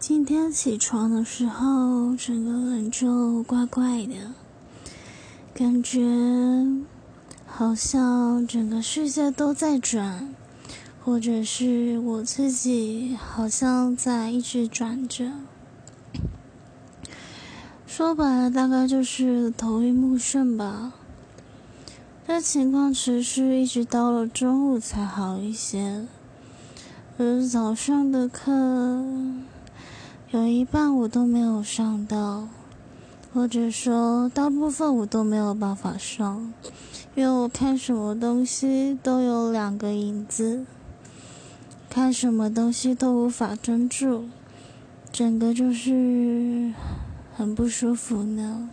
今天起床的时候，整个人就怪怪的，感觉好像整个世界都在转，或者是我自己好像在一直转着。说白了，大概就是头晕目眩吧。这情况持续一直到了中午才好一些，而早上的课。有一半我都没有上到，或者说大部分我都没有办法上，因为我看什么东西都有两个影子，看什么东西都无法专注，整个就是很不舒服呢。